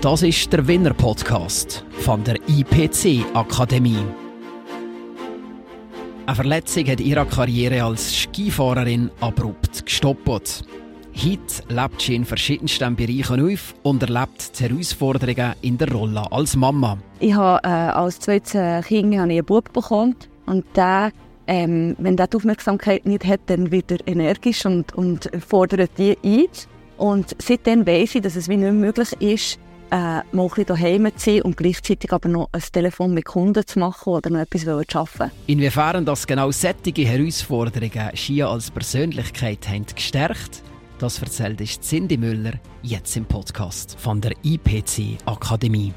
Das ist der Winner Podcast von der IPC Akademie. Eine Verletzung hat ihre Karriere als Skifahrerin abrupt gestoppt. Heute lebt sie in verschiedensten Bereichen auf und erlebt die Herausforderungen in der Rolle als Mama. Ich habe äh, als zweites Kind habe ich einen Bub bekommen und der, ähm, wenn der die Aufmerksamkeit nicht hat, dann wird er energisch und, und fordert die ein. Und seitdem weiss ich, dass es wie nicht möglich ist, äh, mal ein bisschen daheim zu sein und gleichzeitig aber noch ein Telefon mit Kunden zu machen oder noch etwas zu arbeiten. Inwiefern das genau sättige Herausforderungen Ski als Persönlichkeit haben gestärkt, das erzählt ist Cindy Müller jetzt im Podcast von der IPC Akademie.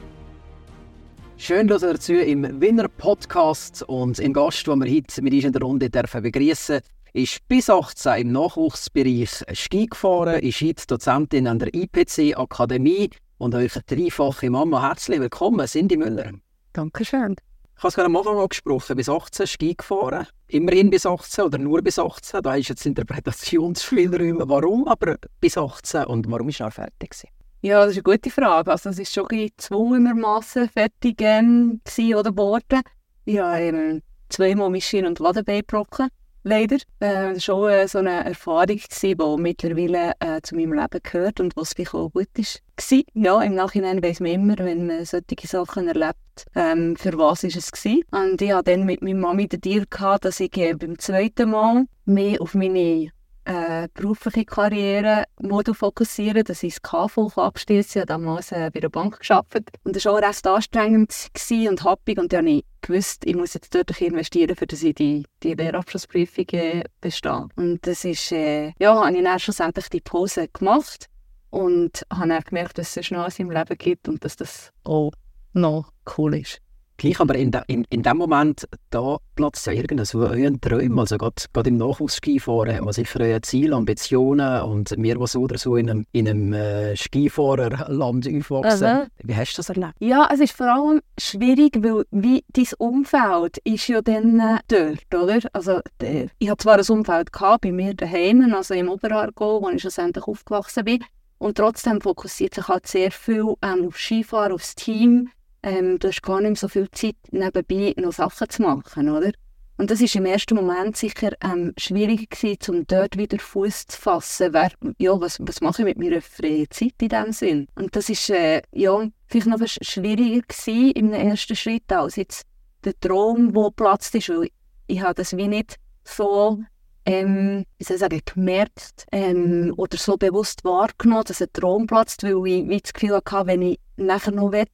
Schön, dass ihr dazu im Winner Podcast und im Gast, den wir heute mit uns in der Runde dürfen begrüßen ist bis 18 im Nachwuchsbereich Ski gefahren, ist heute Dozentin an der IPC Akademie und euch eine dreifache Mama. Herzlich willkommen, Cindy Müller. Dankeschön. Ich habe es gerade am Anfang angesprochen, bis 18 Ski gefahren. Immerhin bis 18 oder nur bis 18. Da ist jetzt Interpretationsspielräume. Warum aber bis 18 und warum ist er fertig gewesen? Ja, das ist eine gute Frage. Also, es ist schon gezwungenermaßen fertig ähm, oder geworden. Ich habe ähm, zweimal Maschinen und Ladenbein gebrochen leider. Äh, schon äh, so eine Erfahrung die mittlerweile äh, zu meinem Leben gehört und was vielleicht auch gut ist. Gewesen. Ja, im Nachhinein weiß man immer, wenn man solche Sachen erlebt, ähm, für was ist es gewesen. Und ich hatte dann mit meiner Mami den Deal dass ich äh, beim zweiten Mal mehr auf meine äh, berufliche Karriere fokussieren, dass ich das KV abschließen. Ich habe damals äh, bei der Bank gearbeitet. Und das war auch recht anstrengend und happig. Und dann habe ich gewusst, ich muss jetzt dort investieren, für dass ich die, die Lehrabschlussprüfung äh, bestehe. Und das ist, äh, ja, habe ich dann schlussendlich die Pause gemacht und habe dann gemerkt, dass es noch in meinem Leben gibt und dass das auch noch cool ist. Gleich, aber in, de, in, in dem Moment, da platzt ja irgendein so euren Träumen, also gerade im Nachwuchsskifahren hat man sicher euer Ziel, Ambitionen und wir, die so oder so in einem, in einem äh, Skifahrerland aufwachsen. Also. Wie hast du das erlebt? Ja, es ist vor allem schwierig, weil wie dein Umfeld ist ja dann äh, dort, oder? Also der, ich hatte zwar ein Umfeld gehabt, bei mir daheim, also im Oberaargau, wo ich schlussendlich aufgewachsen bin, und trotzdem fokussiert sich halt sehr viel ähm, auf Skifahren, aufs Team, ähm, du hast gar nicht mehr so viel Zeit, nebenbei noch Sachen zu machen, oder? Und das war im ersten Moment sicher ähm, schwierig gewesen, um dort wieder Fuß zu fassen. Wer, ja, was, was mache ich mit meiner freien Zeit in diesem Sinn? Und das ist äh, ja, vielleicht noch schwieriger gewesen im ersten Schritt als jetzt der Traum, der platzt ist. Weil ich, ich habe das wie nicht so ähm, wie soll ich sagen, gemerkt ähm, oder so bewusst wahrgenommen, dass ein Traum platzt, weil ich wie das Gefühl hatte, wenn ich nachher noch will,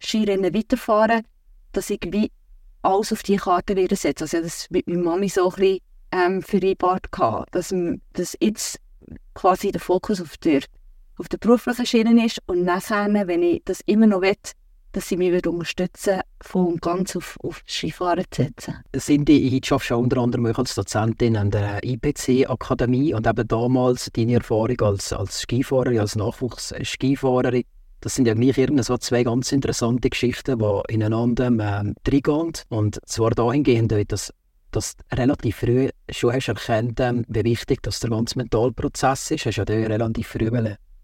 Skirennen weiterfahren, dass ich wie alles auf die Karte wieder setze. Also das mit meiner Mami so ein bisschen ähm, vereinbart gehabt, dass, dass jetzt quasi der Fokus auf der, auf der beruflichen Schiene ist und nachher, wenn ich das immer noch will, dass sie mich unterstützen, von ganz auf, auf Skifahren zu setzen. Die, ich arbeite unter anderem als Dozentin an der IPC-Akademie und eben damals deine Erfahrung als, als Skifahrerin, als Nachwuchs-Skifahrerin, das sind ja gleich so zwei ganz interessante Geschichten, die ineinander ähm, reingehen. Und zwar dahingehend, dass dass du relativ früh schon hast erkannt, ähm, wie wichtig das der ganze Mentalprozess ist. Du hast ja relativ früh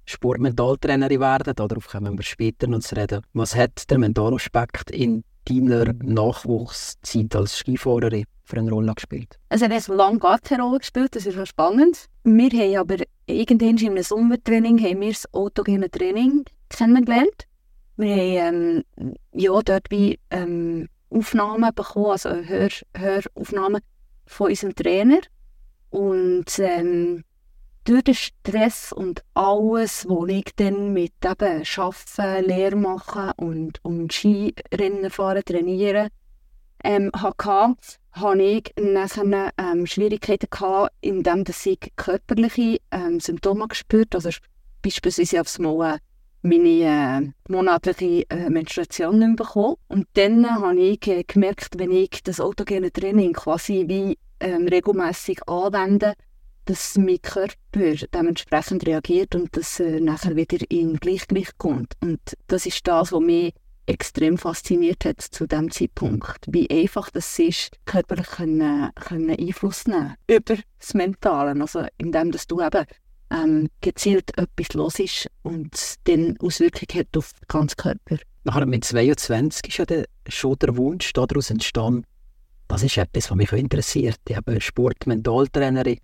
Sportmentaltrainerin werden, darauf kommen wir später noch zu reden. Was hat der Mentalaspekt in deiner Nachwuchszeit als Skifahrerin für eine Rolle gespielt? Er hat lange gar keine Rolle gespielt, das ist schon spannend. Wir haben aber irgendwann in einem Sommertraining haben wir das autogene Training kennengelernt. Wir haben ähm, ja, dort wie ähm, Aufnahmen bekommen, also Hör Höraufnahmen von unserem Trainer. Und ähm, durch den Stress und alles, was ich dann mit eben Arbeiten, Lehre machen und, und Skirennen fahren, trainieren ähm, hatte, hatte ich nachher ähm, Schwierigkeiten gehabt, indem ich körperliche ähm, Symptome gespürt also beispielsweise aufs Mal meine äh, monatliche äh, Menstruation nicht bekommen. Und dann äh, habe ich äh, gemerkt, wenn ich das autogene Training quasi wie ähm, regelmäßig anwende, dass mein Körper dementsprechend reagiert und dass er nachher wieder in Gleichgewicht kommt. Und das ist das, was mich extrem fasziniert hat zu dem Zeitpunkt. Wie einfach das ist, körperlich können, können Einfluss nehmen über das Mentale. Also indem dass du eben ähm, gezielt etwas los ist und dann Auswirkungen hat auf den ganzen Körper. Nachher mit 22 ist ja der, schon der Wunsch daraus entstanden, das ist etwas, was mich interessiert. Ich habe Sport-Mentaltrainerin.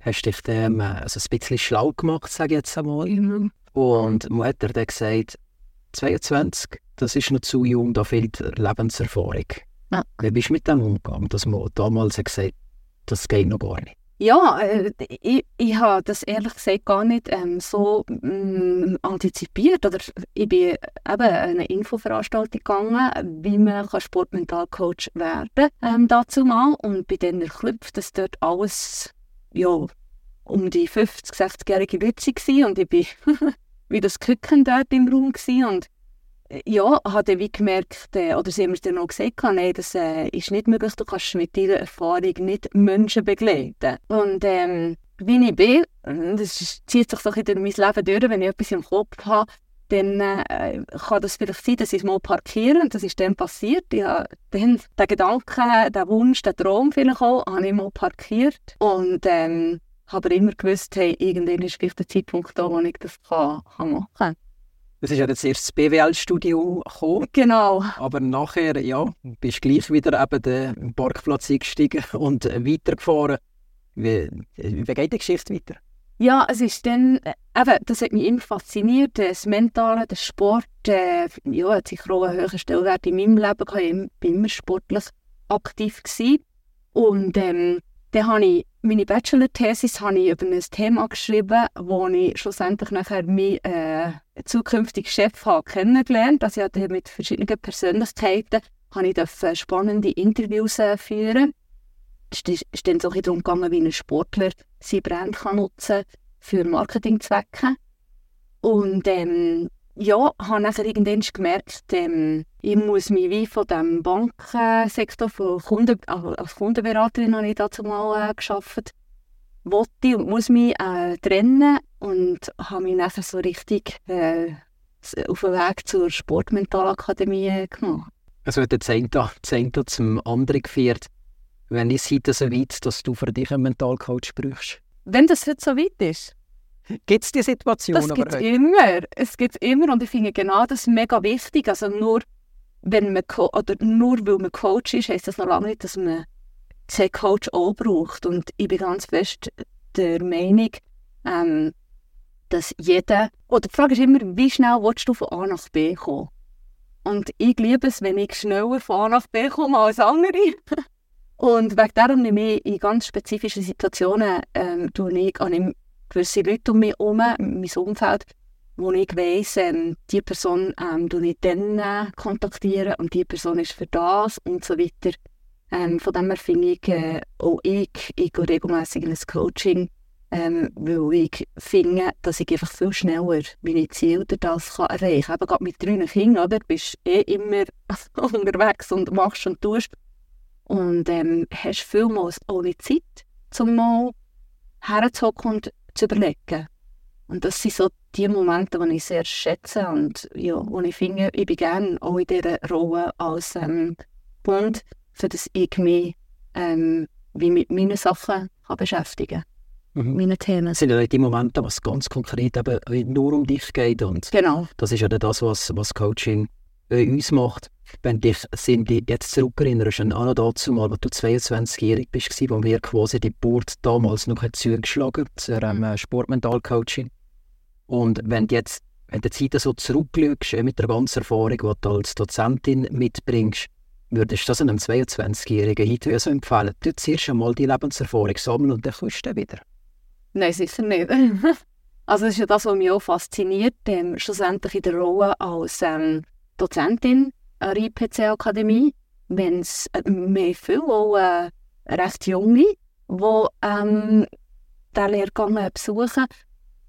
Hast dich dem also ein bisschen schlau gemacht, sage ich jetzt einmal. Mhm. Und man hat dann gesagt, 22, das ist noch zu jung, da fehlt Lebenserfahrung. Ja. Wie bist du mit dem umgegangen, dass man damals gesagt hat, das geht noch gar nicht? Ja, äh, ich, ich habe das ehrlich gesagt gar nicht ähm, so ähm, antizipiert. Oder ich bin eben an eine Infoveranstaltung gegangen, wie man Sportmentalcoach werden kann, ähm, dazu mal. Und bin dann erklüpft, dass dort alles ja, um die 50-, 60-jährige Leute waren. Und ich bin wie das Küken dort im Raum. Und ja, habe wie gemerkt, äh, oder sie haben mir dann auch gesagt, nein, das äh, ist nicht möglich, du kannst mit deiner Erfahrung nicht Menschen begleiten. Und ähm, wie ich bin, das zieht sich doch in mein Leben durch, wenn ich etwas im Kopf habe, dann äh, kann das vielleicht sein, dass ich es mal parkiere. Und das ist dann passiert. Ich habe dann den Gedanken, den Wunsch, den Traum vielleicht auch, habe ich mal parkiert. Und ähm, habe immer gewusst, hey, irgendwann ist vielleicht der Zeitpunkt da, wo ich das kann, kann machen kann. Das ist ja jetzt erst das BWL-Studio gekommen. Genau. Aber nachher, ja, bist du gleich wieder eben den Parkplatz eingestiegen und weitergefahren. Wie, wie geht die Geschichte weiter? Ja, es ist dann, äh, eben, das hat mich immer fasziniert, das Mentale, der Sport, äh, ja, hat sicher auch einen höheren Stellwert in meinem Leben gehabt. Ich war immer sportlich aktiv. Gewesen. Und ähm, dann habe ich meine Bachelor-Thesis habe ich über ein Thema geschrieben, wo ich schlussendlich nachher meinen äh, zukünftigen Chef habe kennengelernt habe. Also ich mit verschiedenen Persönlichkeiten habe ich spannende Interviews äh, führen. Es ist dann so darum gegangen, wie ein Sportler sein Brand kann nutzen für Marketingzwecke. Und ähm, ja, habe nachher irgendwann gemerkt, ähm, ich muss mich wie von dem Bankensektor, von Kunden, also als Kundenberaterin habe ich dazu mal äh, gearbeitet, wollte und muss mich äh, trennen und habe mich nachher so richtig äh, auf den Weg zur Sportmentalakademie äh, gemacht. Also hat der Zehnter zum anderen geführt. Wenn ich es so weit, dass du für dich einen Mentalcoach brauchst? Wenn das heute so weit ist? Gibt es die Situation das aber heute? immer. Es gibt immer und ich finde genau das mega wichtig. Also nur, wenn man oder nur weil man Coach ist, heisst das noch lange nicht, dass man den Coach auch braucht. Und ich bin ganz fest der Meinung, ähm, dass jeder, oder die Frage ist immer, wie schnell willst du von A nach B kommen? Und ich liebe es, wenn ich schneller von A nach B komme als andere. Und wegen darum nehme ich in ganz spezifischen Situationen ähm, ich, an gewisse Leute um mich herum, mein Umfeld, wo ich weiss, ähm, die Person ähm, ich dann äh, kontaktieren und die Person ist für das und so weiter. Ähm, von dem her finde ich, äh, auch ich, ich gehe regelmässig in ein Coaching, ähm, weil ich finde, dass ich einfach viel schneller meine Ziele das kann erreichen kann. Eben gerade mit drei Kindern, oder? Bist eh immer unterwegs und machst und tust. Und ähm, hast vielmals ohne Zeit, um mal herzuhocken und zu überlegen. Und das sind so die Momente, die ich sehr schätze und ja, wo ich finde, ich bin gerne auch in dieser Rolle als ähm, Bund, für das ich mich ähm, wie mit meinen Sachen kann beschäftigen kann. Mhm. Meine Themen. Das sind ja die Momente, wo es ganz konkret eben nur um dich geht. Und genau. Das ist ja das, was, was Coaching äh, uns macht. Wenn dich sind die jetzt zurückerinnerst an auch noch dazu mal, als du 22-jährig bist, wo wir quasi die Board damals noch zugeschlagen zu einem mhm. Sportmentalcoaching. Und wenn du jetzt wenn du die Zeit so zurückschaust, äh, mit der ganzen Erfahrung, die du als Dozentin mitbringst, würdest du das einem 22-Jährigen heute so empfehlen? Du zuerst einmal die Lebenserfahrung sammeln und dann kommst du wieder. Nein, sicher nicht. also das ist ja das, was mich auch fasziniert, ähm, schlussendlich in der Rolle als ähm, Dozentin an der IPC-Akademie, wenn es äh, viele auch, äh, recht junge, die ähm, diesen Lehrgang besuchen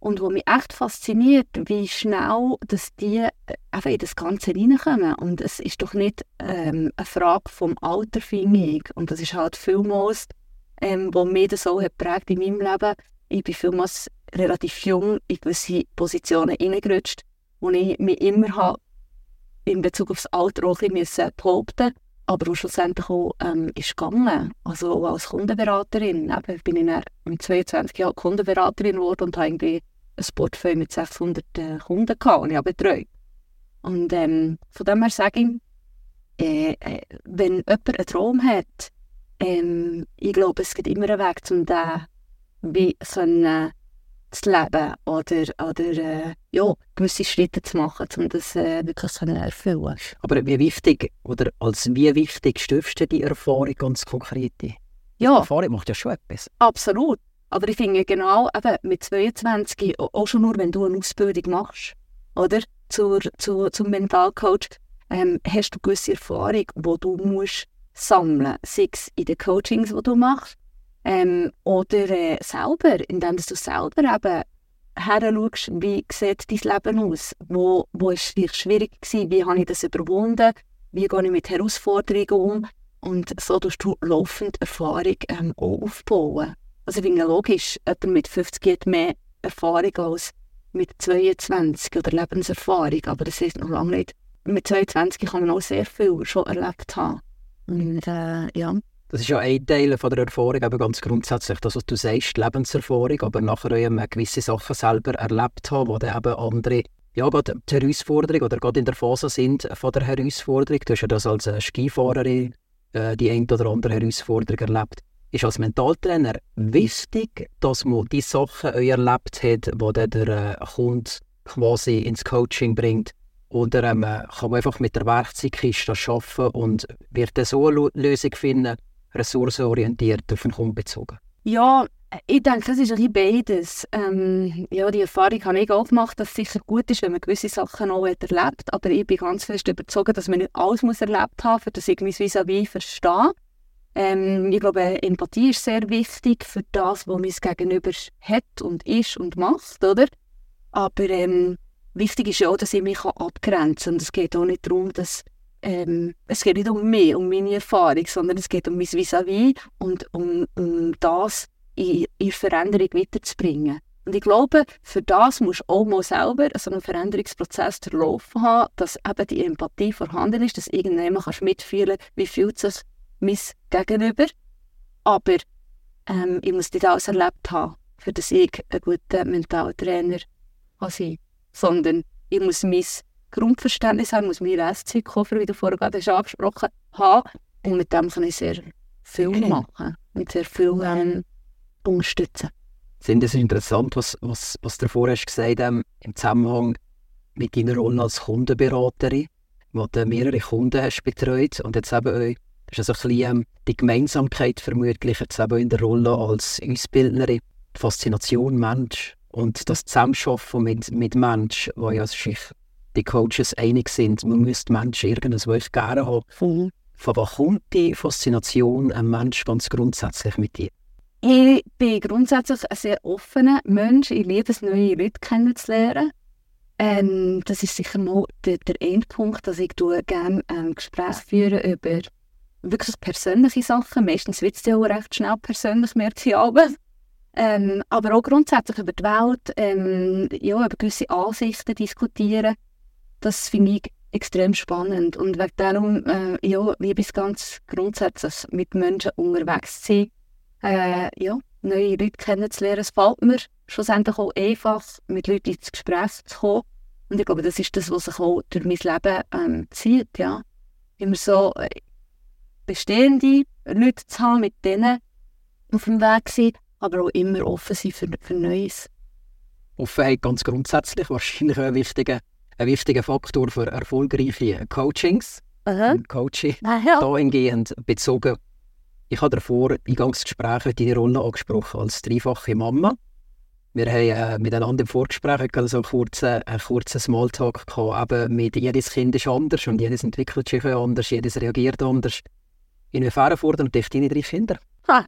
und wo mich echt fasziniert, wie schnell dass die äh, einfach in das Ganze reinkommen. Und es ist doch nicht ähm, eine Frage vom Alter, finde ich. Und das ist halt vielmals, ähm, was mich das auch prägt in meinem Leben. Ich bin vielmals relativ jung in gewisse Positionen hineingerutscht, wo ich mich immer habe in Bezug auf das Alter auch ein bisschen behaupten aber wo schlussendlich auch ähm, ist gegangen. Also auch als Kundenberaterin. Eben, bin ich mit 22 Jahren Kundenberaterin geworden und habe irgendwie ein Portfolio mit 600 äh, Kunden gehabt, und ich betreut. Und ähm, von dem her sage ich, äh, äh, wenn jemand einen Traum hat, ähm, ich glaube, es gibt immer einen Weg, um den wie können, zu leben oder, oder äh, ja, gewisse Schritte zu machen, um das äh, wirklich zu erfüllen. Aber wie wichtig, oder als wie wichtig stöfst du die Erfahrung ganz konkret? Ja. Die Erfahrung macht ja schon etwas. Absolut. Aber ich finde genau, eben mit 22, auch schon nur, wenn du eine Ausbildung machst, oder? Zur, zu, zum Mentalcoach, ähm, hast du gewisse Erfahrung, die du musst sammeln musst. Sei es in den Coachings, die du machst, ähm, oder äh, selber, indem du selber eben heranschaust, wie sieht dein Leben aus? Wo, wo es vielleicht schwierig gewesen? Wie habe ich das überwunden? Wie gehe ich mit Herausforderungen um? Und so tust du laufend Erfahrung ähm, aufbauen. Also ich finde logisch, jemand mit 50 hat mehr Erfahrung als mit 22 oder Lebenserfahrung, aber das ist noch lange nicht. Mit 22 kann man auch sehr viel schon erlebt haben. Und, äh, ja. Das ist ja ein Teil von der Erfahrung, aber ganz grundsätzlich, das, was du sagst, Lebenserfahrung, aber nachher eben gewisse Sachen selber erlebt haben, dann eben andere, ja, gerade die Herausforderung oder gerade in der Phase sind von der Herausforderung. Du hast ja das als Skifahrerin äh, die ein oder andere Herausforderung erlebt ist als Mentaltrainer wichtig, dass man die Sachen erlebt hat, die der äh, Kunde quasi ins Coaching bringt. Oder ähm, kann man einfach mit der Werkzeugkiste arbeiten und wird so eine Lösung finden, ressourcenorientiert auf den Kunden bezogen? Ja, ich denke, das ist ein bisschen beides. Ähm, ja, die Erfahrung habe ich auch gemacht, dass es sicher gut ist, wenn man gewisse Sachen auch erlebt. Aber ich bin ganz fest überzeugt, dass man nicht alles muss erlebt haben muss, damit ich mein Vis-à-vis verstehe. Ähm, ich glaube, Empathie ist sehr wichtig für das, was mein Gegenüber hat und ist und macht, oder? Aber ähm, wichtig ist ja auch, dass ich mich abgrenzen kann. Und es geht auch nicht darum, dass ähm, es geht nicht um mich, um meine Erfahrung, sondern es geht um mein Vis-à-vis und um, um das in, in Veränderung weiterzubringen. Und ich glaube, für das musst du auch mal selber so einen Veränderungsprozess durchlaufen haben, dass eben die Empathie vorhanden ist, dass irgendjemand kannst mitfühlen wie fühlt sich mein Gegenüber. Aber ähm, ich muss nicht alles erlebt haben, für dass ich ein guter Mentaltrainer kann sein Sondern ich muss mein Grundverständnis haben, muss meine Restzeitkoffer, wie du vorher gerade hast angesprochen haben. Und mit dem kann ich sehr viel machen und sehr viel ähm, unterstützen. Sind es interessant, was, was, was du vorher hast gesagt hast, ähm, im Zusammenhang mit deiner Rolle als Kundenberaterin, wo du mehrere Kunden hast betreut und jetzt eben das ist also ein bisschen, ähm, die Gemeinsamkeit vermutlich jetzt eben in der Rolle als Ausbildnerin, die Faszination Mensch und das Zusammenarbeiten mit, mit Menschen, wo ja sich die Coaches einig sind, man müsste Menschen irgendwas gerne haben. Mhm. Von wo kommt die Faszination ein Mensch ganz grundsätzlich mit dir? Ich bin grundsätzlich ein sehr offener Mensch. Ich liebe es, neue Leute kennenzulernen. Ähm, das ist sicher mal der, der Endpunkt, dass ich gerne ähm, Gespräche führe über wirklich persönliche Sachen. Meistens wird es ja auch recht schnell persönlich, merke ich aber. Ähm, aber auch grundsätzlich über die Welt, ähm, ja, über gewisse Ansichten diskutieren. Das finde ich extrem spannend. Und wegen darum, äh, ja, liebe ich es ganz grundsätzlich, mit Menschen unterwegs zu sein. Äh, ja, neue Leute kennenzulernen. Es fällt mir schlussendlich auch einfach, mit Leuten ins Gespräch zu kommen. Und ich glaube, das ist das, was sich auch durch mein Leben ähm, zieht. Ja. Immer so, äh, bestehende Leute zu haben, mit denen auf dem Weg sind, aber auch immer offen sein für, für Neues. Offenheit ganz grundsätzlich wahrscheinlich ein wichtiger, ein wichtiger Faktor für erfolgreiche Coachings. Aha. Coaching ah, ja. dahingehend bezogen. Ich habe davor Eingangsgespräche deine Rolle angesprochen als dreifache Mama. Wir haben äh, miteinander im Vorgespräch so einen kurzen, einen kurzen Smalltalk gehabt. Eben mit jedes Kind ist anders und jedes entwickelt sich anders, jedes reagiert anders. Inwiefern fordern dich deine drei Kinder? Ha.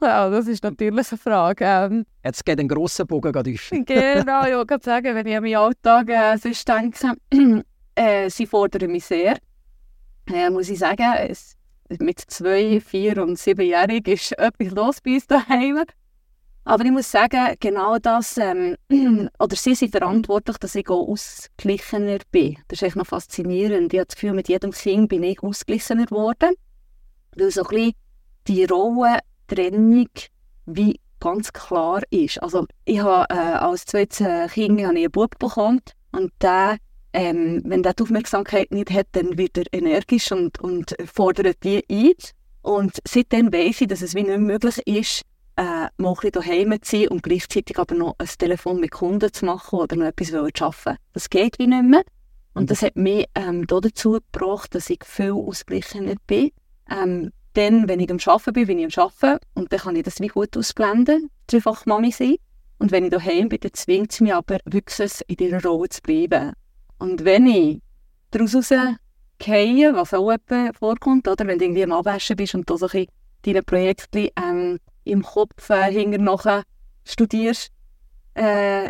Ja, das ist natürlich eine Frage. Ähm, Jetzt geht ein grosser Bogen auf. genau, ich wollte sagen, wenn ich an meinen Alltag äh, sonst denke, äh, sie fordern mich sehr. Äh, muss ich sagen, es, mit zwei, vier und siebenjährig ist etwas los bei uns daheim. Aber ich muss sagen, genau das, ähm, oder sie sind verantwortlich, dass ich auch ausgeglichener bin. Das ist echt noch faszinierend. Ich habe das Gefühl, mit jedem Kind bin ich ausgeglichener geworden. Weil so ein bisschen die Rollentrennung wie ganz klar ist. Also ich habe äh, als zweites äh, Kind habe ich einen Bub bekommen und der, ähm, wenn der die Aufmerksamkeit nicht hat, dann wird er energisch und, und fordert die ein. Und seitdem weiß ich, dass es wie nicht möglich ist, äh, mal ein daheim zu sein und gleichzeitig aber noch ein Telefon mit Kunden zu machen oder noch etwas zu arbeiten. Das geht wie nicht mehr. Und das hat mich ähm, dazu gebracht, dass ich viel ausgeglichener bin. Ähm, dann, wenn ich am Arbeiten bin, bin ich am Arbeiten und dann kann ich das wie gut ausblenden, dreifach Mami sein. Und wenn ich daheim bin, dann zwingt es mich aber wirklich, in dieser Rolle zu bleiben. Und wenn ich daraus rausgehe, was auch etwa vorkommt, oder wenn du irgendwie am Abwaschen bist und da so ein deine Projekte ähm, im Kopf äh, hinter nachher studierst, äh,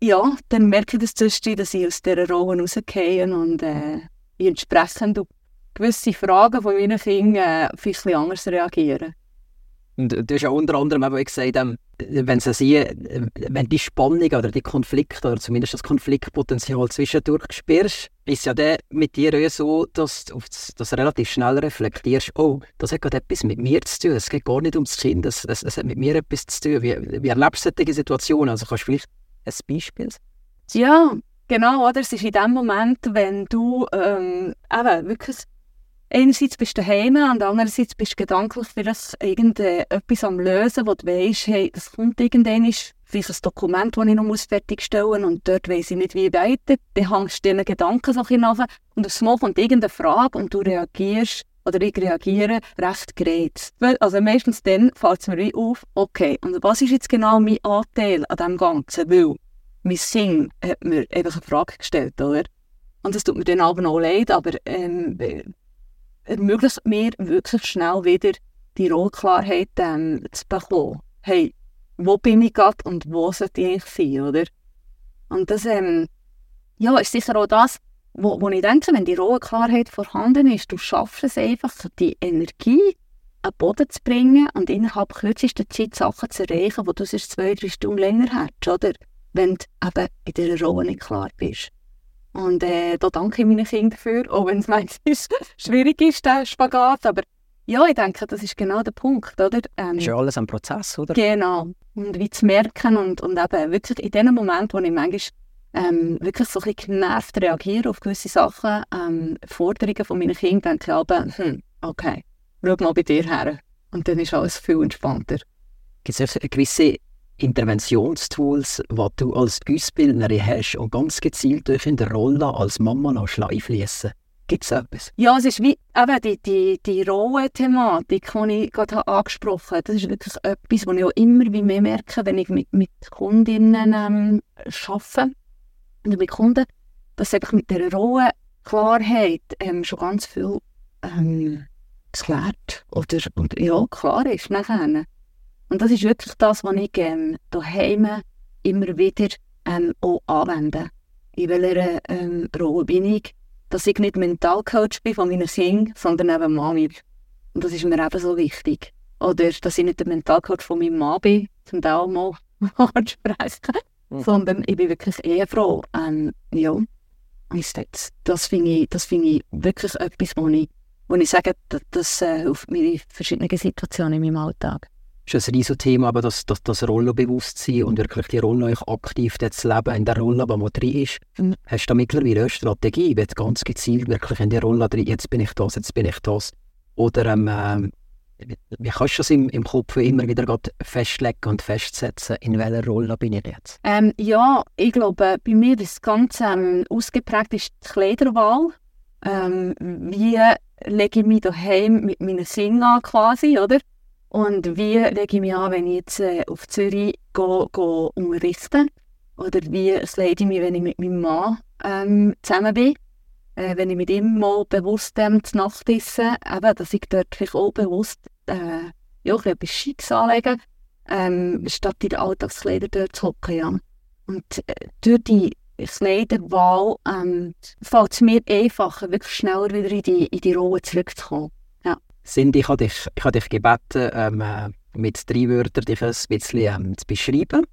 ja, dann merke ich das zwischendurch, dass ich aus dieser Rolle rausgehe und äh, entsprechend gewisse Fragen von meinen Kindern äh, vielleicht anders reagieren. Und du hast ja unter anderem eben gesagt, ähm, wenn sie sehen, wenn die Spannung oder die Konflikte oder zumindest das Konfliktpotenzial zwischendurch spürst, ist ja dann mit dir so, dass du das relativ schnell reflektierst, oh, das hat gerade etwas mit mir zu tun, es geht gar nicht ums Kind, es, es, es hat mit mir etwas zu tun. Wie, wie erlebst du solche Situationen? Also kannst du vielleicht ein Beispiel Ja, genau, oder? Es ist in dem Moment, wenn du ähm, eben wirklich einerseits bist du daheim und andererseits bist du gedanklich vielleicht irgendetwas am Lösen, wo du weißt, hey, das kommt irgendwann, vielleicht ein Dokument, das ich noch fertigstellen muss und dort weiss ich nicht, wie weiter. Dann hängst du diesen Gedanken so ein bisschen und aufs Mal kommt irgendeine Frage und du reagierst oder ich reagiere recht geredet. Also meistens dann fällt es mir auf, okay, und was ist jetzt genau mein Anteil an dem Ganzen? Weil mein Sinn hat mir einfach eine Frage gestellt, oder? Und das tut mir dann aber noch leid, aber ähm, ermöglicht mir wirklich schnell wieder die Rollklarheit ähm, zu bekommen. Hey, wo bin ich gerade und wo sollte ich sein, oder? Und das ähm, ja, ist sicher auch das, wo, wo ich denke, wenn die Rollklarheit vorhanden ist, du schaffst es einfach, die Energie an den Boden zu bringen und innerhalb kürzester Zeit Sachen zu erreichen, wo du sonst zwei, drei Stunden länger hättest, oder? Wenn du eben in dieser Rolle nicht klar bist. Und äh, da danke ich meinen Kindern dafür, auch wenn es manchmal schwierig ist, der Spagat. Aber ja, ich denke, das ist genau der Punkt, oder? Ähm, ist ja alles ein Prozess, oder? Genau. Und wie zu merken und, und eben wirklich in dem Moment, wo ich manchmal ähm, wirklich so ein bisschen genervt reagiere auf gewisse Sachen, ähm, Forderungen von meinen Kindern, denke ich aber, hm, okay, schau mal bei dir her. Und dann ist alles viel entspannter. Gibt es gewisse Interventionstools, die du als Ausbildnerin hast und ganz gezielt durch in der Rolle als Mama noch einfließen? Gibt es etwas? Ja, es ist wie eben die, die, die rohe Thematik, die ich gerade angesprochen habe. Das ist wirklich etwas, was ich auch immer mehr merke, wenn ich mit, mit Kundinnen ähm, arbeite. Und mit Kunden, dass einfach mit dieser rohen Klarheit ähm, schon ganz viel ähm, geklärt oder, oder ja, klar ist nachher. Und das ist wirklich das, was ich ähm, daheim immer wieder ähm, auch anwende. In welcher ähm, Rolle bin ich? Dass ich nicht Mentalcoach bin von meinen Kindern, sondern eben Mami. Und das ist mir eben so wichtig. Oder dass ich nicht der Mentalcoach von meinem Mann bin, zum Teil mal ansprechen, mhm. sondern ich bin wirklich Ehefrau. Ähm, ja, ist das, das finde ich, find ich wirklich etwas, wo ich, wo ich sage, das, das äh, hilft mir in verschiedenen Situationen in meinem Alltag ist ein riesiges Thema, aber das, das, das Rollenbewusstsein und wirklich die Rolle aktiv zu leben, in der Rolle, wo man drin ist. Mhm. Hast du da mittlerweile eine Strategie, wie ganz gezielt wirklich in die Rolle drin, jetzt bin ich das, jetzt bin ich das? Oder ähm, äh, wie kannst du das im, im Kopf immer wieder festlegen und festsetzen, in welcher Rolle bin ich jetzt? Ähm, ja, ich glaube, bei mir ist ganz ähm, ausgeprägt ist die Kleiderwahl. Ähm, wie lege ich mich daheim mit meinen Singen an quasi, oder? Und wie lege ich mich an, wenn ich jetzt äh, auf Zürich gehe, gehe unterrichte? Oder wie slide ich mich, wenn ich mit meinem Mann ähm, zusammen bin? Äh, wenn ich mit ihm mal bewusst ähm, zur Nacht esse, eben, dass ich dort vielleicht auch bewusst äh, ja, etwas Schicks anlege, ähm, statt in den Alltagskleider dort zu hocken. Ja. Und äh, durch die Kleiderwahl ähm, fällt es mir einfacher, wirklich schneller wieder in die, in die Rolle zurückzukommen sind. Ich habe dich, ich habe dich gebeten, ähm, äh, mit drei Wörtern dich ein bisschen ähm, zu beschreiben.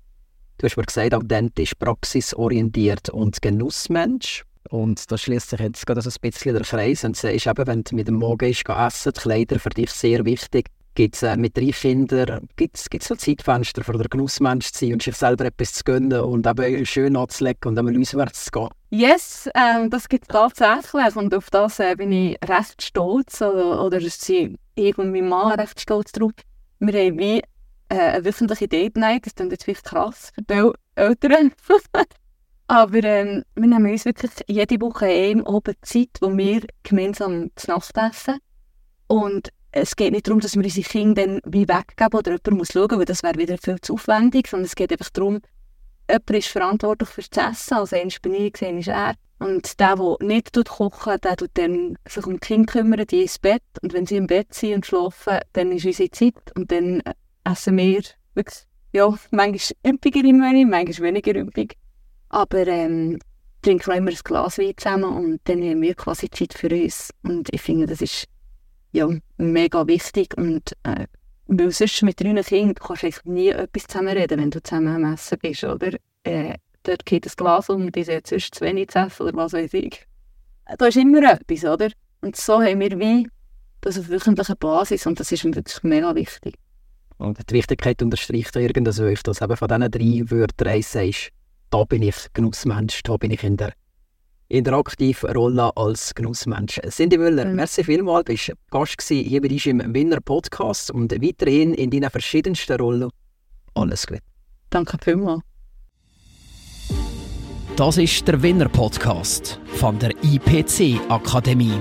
Du hast mir gesagt, authentisch, praxisorientiert und Genussmensch. Und da schließt sich jetzt gerade ein bisschen der Kreis und sagst eben, wenn du mit dem Morgen gehst, essen, die Kleider für dich sehr wichtig. Gibt es äh, mit drei Kindern gibt's, so Zeitfenster für den Genussmensch zu sein und sich selber etwas zu gönnen und eben schön anzulegen und einmal auswärts zu gehen? Yes, ähm, das gibt es tatsächlich und auf das äh, bin ich recht stolz oder, oder sind ich und mein Mann recht stolz drauf. Wir haben wie äh, eine wöchentliche Date Night, das klingt jetzt vielleicht krass für die Eltern. Aber ähm, wir nehmen uns wirklich jede Woche ein oben Zeit, wo wir gemeinsam zu Nacht essen. Und es geht nicht darum, dass wir unsere Kinder dann wie weggeben oder jemand muss schauen, weil das wäre wieder viel zu aufwendig, sondern es geht einfach darum, jemand ist verantwortlich für das Essen, also eins bin ich, einer ist er. Und der, der nicht kochen der tut dann sich um die Kinder kümmern, die ins Bett. Und wenn sie im Bett sind und schlafen, dann ist unsere Zeit und dann essen wir wirklich, ja, manchmal üppiger im Menü, manchmal weniger üppig. Aber ähm, trinken wir immer ein Glas Wein zusammen und dann haben wir quasi Zeit für uns. Und ich finde, das ist ja, mega wichtig. Und äh, weil sonst mit drei Kindern kannst du nie etwas zusammenreden, wenn du zusammen am Essen bist, oder? Äh, dort geht das Glas um, die sind sonst zu wenig zu essen oder was weiß ich. Da ist immer etwas, oder? Und so haben wir wie das auf wöchentlicher Basis und das ist wirklich mega wichtig. Und die Wichtigkeit unterstreicht irgendwas, weil du eben von diesen drei Wörtern eins sagst, da bin ich Genussmensch, da bin ich in der, in der aktiven Rolle als Genussmensch. Cindy Müller, mhm. merci vielmals, bist Gast hier bei uns im Winner Podcast und weiterhin in deinen verschiedensten Rollen. Alles Gute. Danke vielmals. Das ist der Winner Podcast von der IPC Akademie.